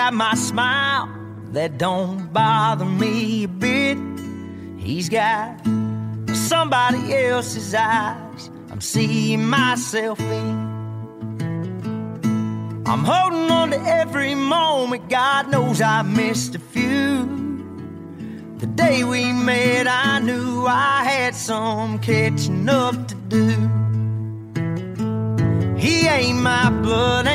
Got my smile, that don't bother me a bit. He's got somebody else's eyes, I'm seeing myself in. I'm holding on to every moment, God knows I missed a few. The day we met, I knew I had some catching up to do. He ain't my blood,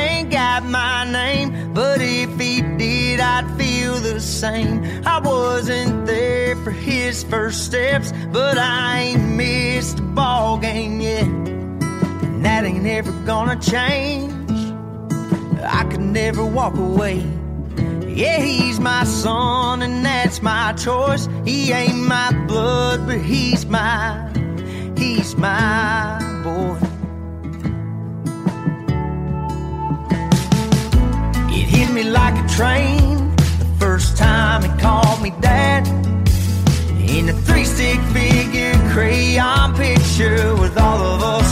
same. I wasn't there for his first steps, but I ain't missed a ball game yet. And that ain't ever gonna change. I could never walk away. Yeah, he's my son, and that's my choice. He ain't my blood, but he's my, he's my boy. It hit me like a train first time he called me dad. In a three stick figure crayon picture with all of us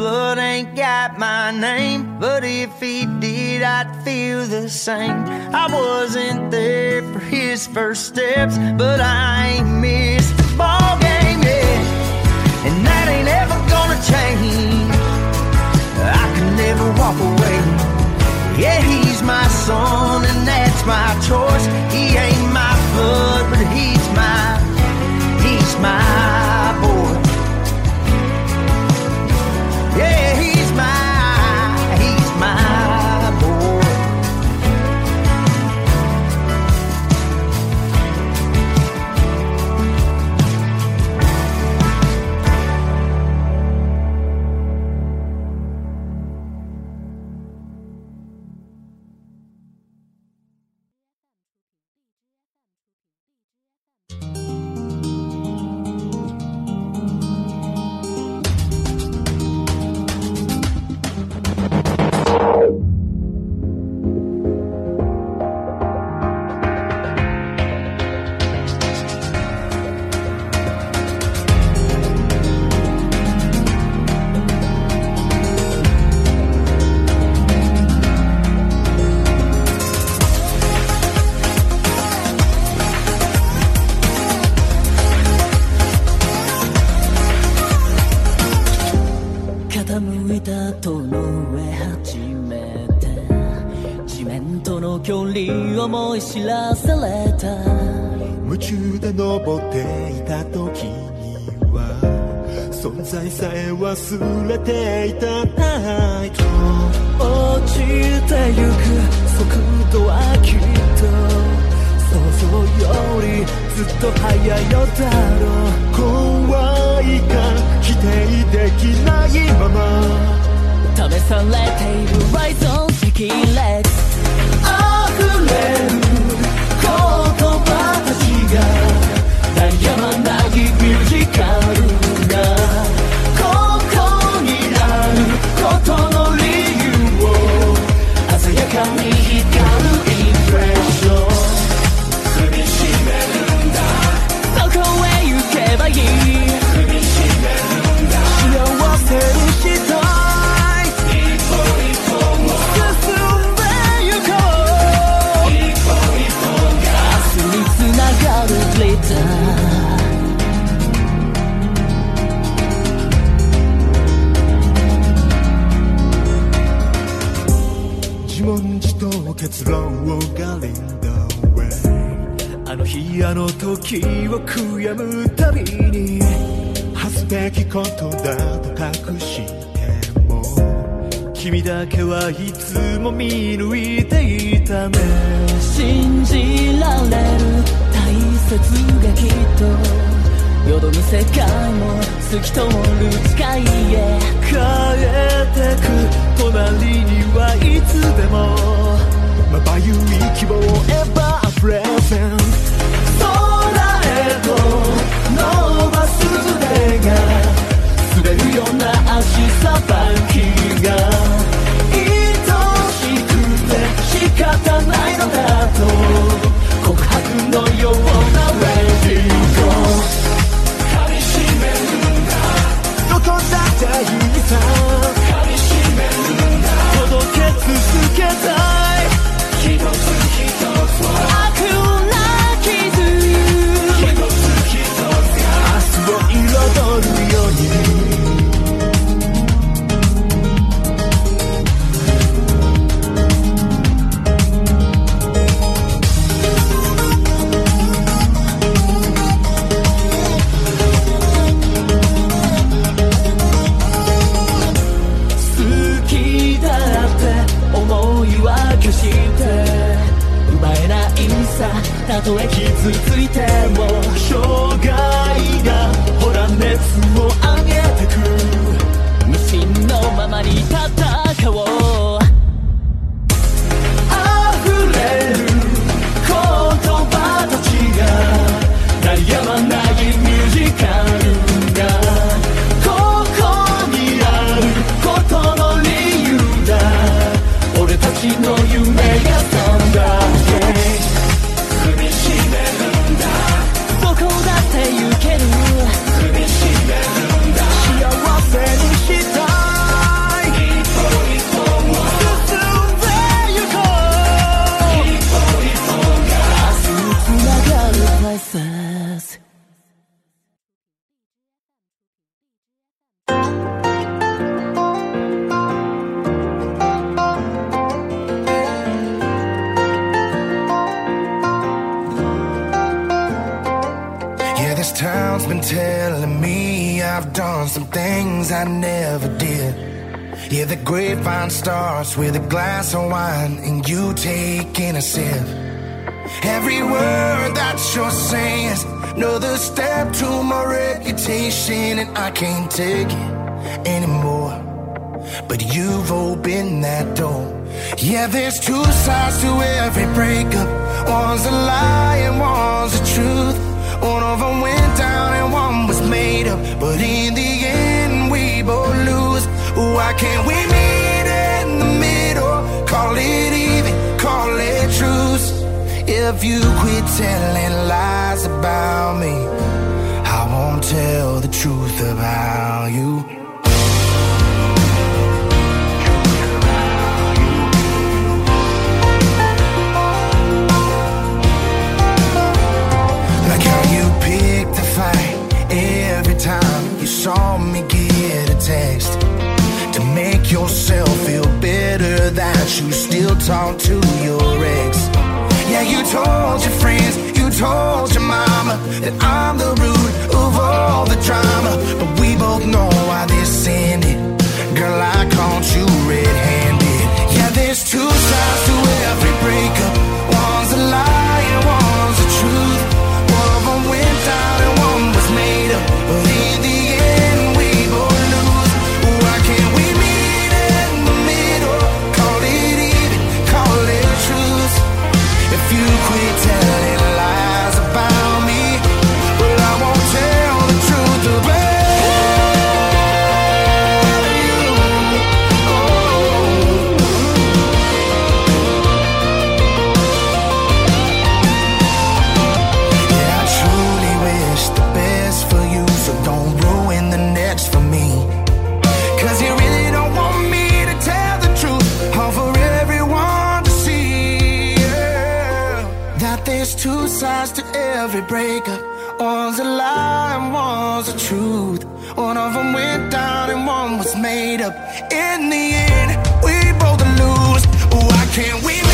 blood, ain't got my name. But if he did, I'd feel the same. I wasn't there for his first steps, but I ain't missed the ball game yet. And that ain't ever gonna change. I can never walk away. Yeah, he's my son, and that's my choice. He ain't my blood, but he's my, he's my 忘れていたナイト落ちてゆく速度はきっと想像よりずっと速いのだろう怖いが否定できないまま。試されているライゾン赤烈溢れる言葉たちが鳴りやまないミュージカル。見抜いていたね。信じられる大切がきっとよどむ世界も透き通る誓いへ。変えてく隣にはいつでもまばゆい希望をエバープレゼン空へと伸ばす腕が滑るような足さば town's been telling me I've done some things I never did. Yeah, the grapevine starts with a glass of wine and you taking a sip. Every word that you're saying is another step to my reputation, and I can't take it anymore. But you've opened that door. Yeah, there's two sides to every breakup. One's a lie and one's the truth. One of them went down and one was made up. But in the end, we both lose. Why can't we meet in the middle? Call it even, call it truce. If you quit telling lies about me, I won't tell the truth about you. Yourself feel better that you still talk to your ex. Yeah, you told your friends, you told your mama that I'm the root breakup. One's a lie and one's the truth. One of them went down and one was made up. In the end, we both lose. Why can't we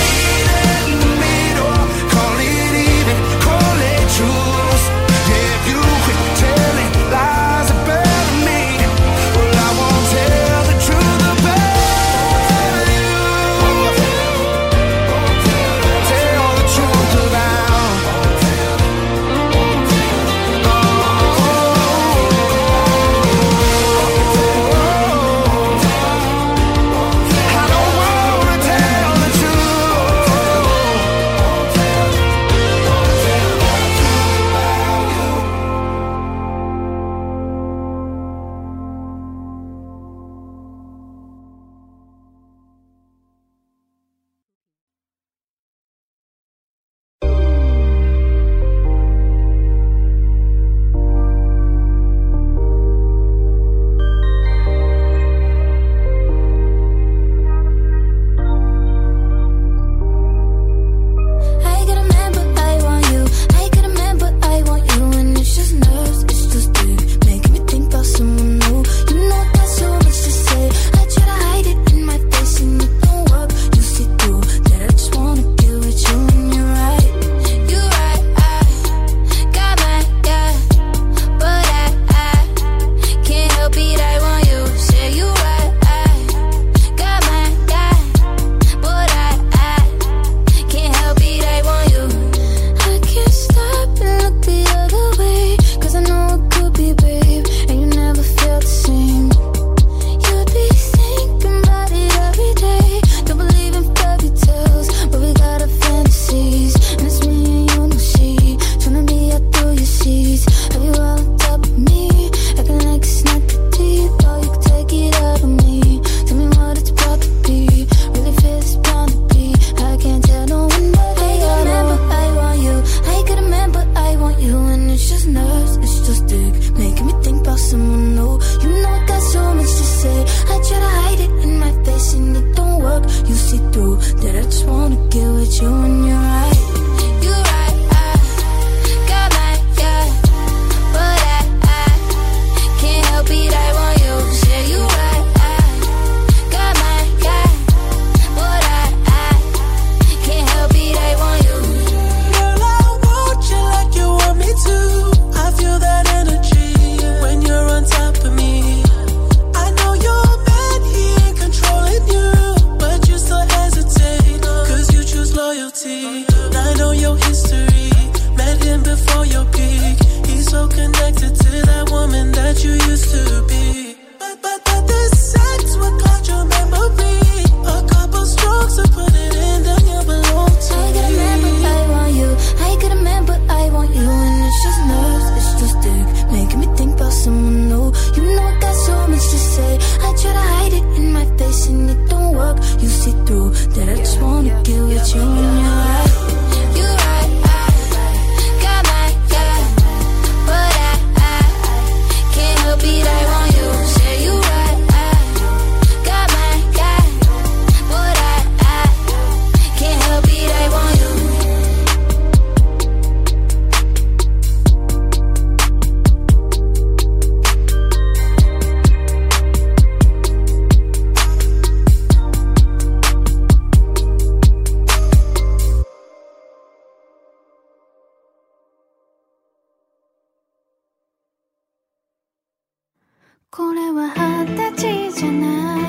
conversation, it don't work. You see through that I just wanna get with you. これは二十歳じゃない。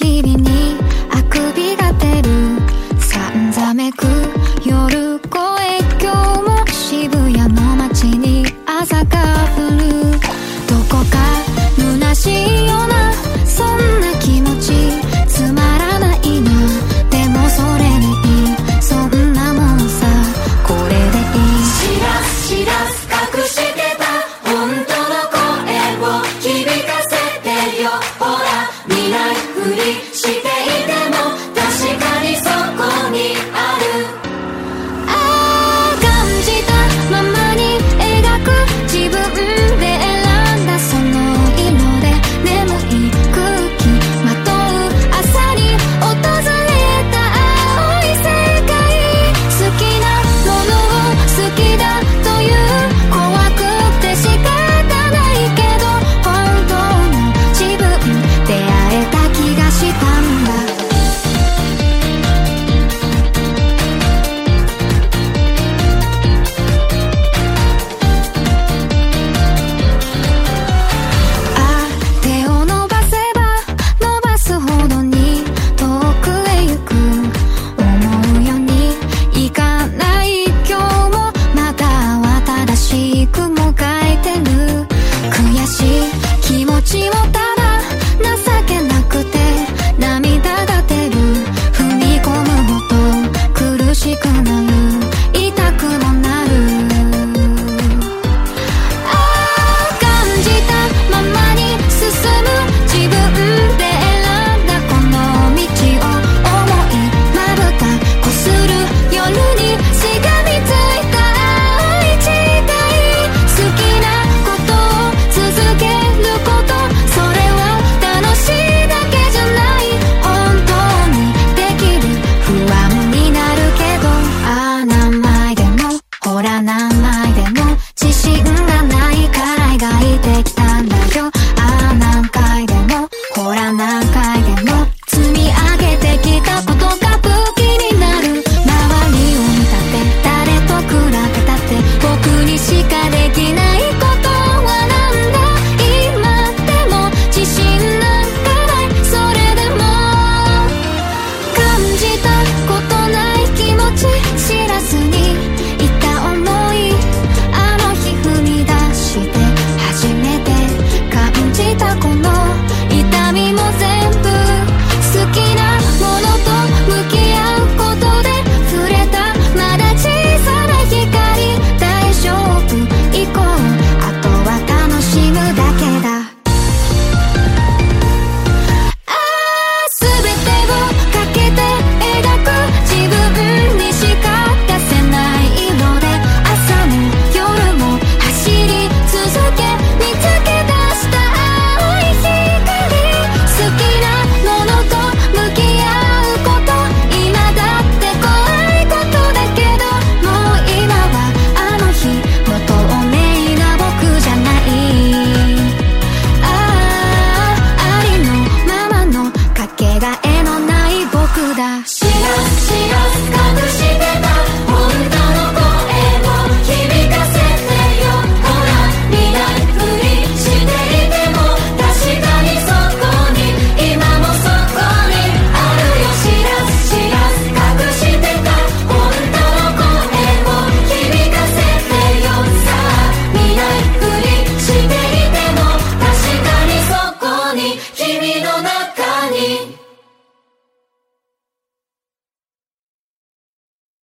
Meet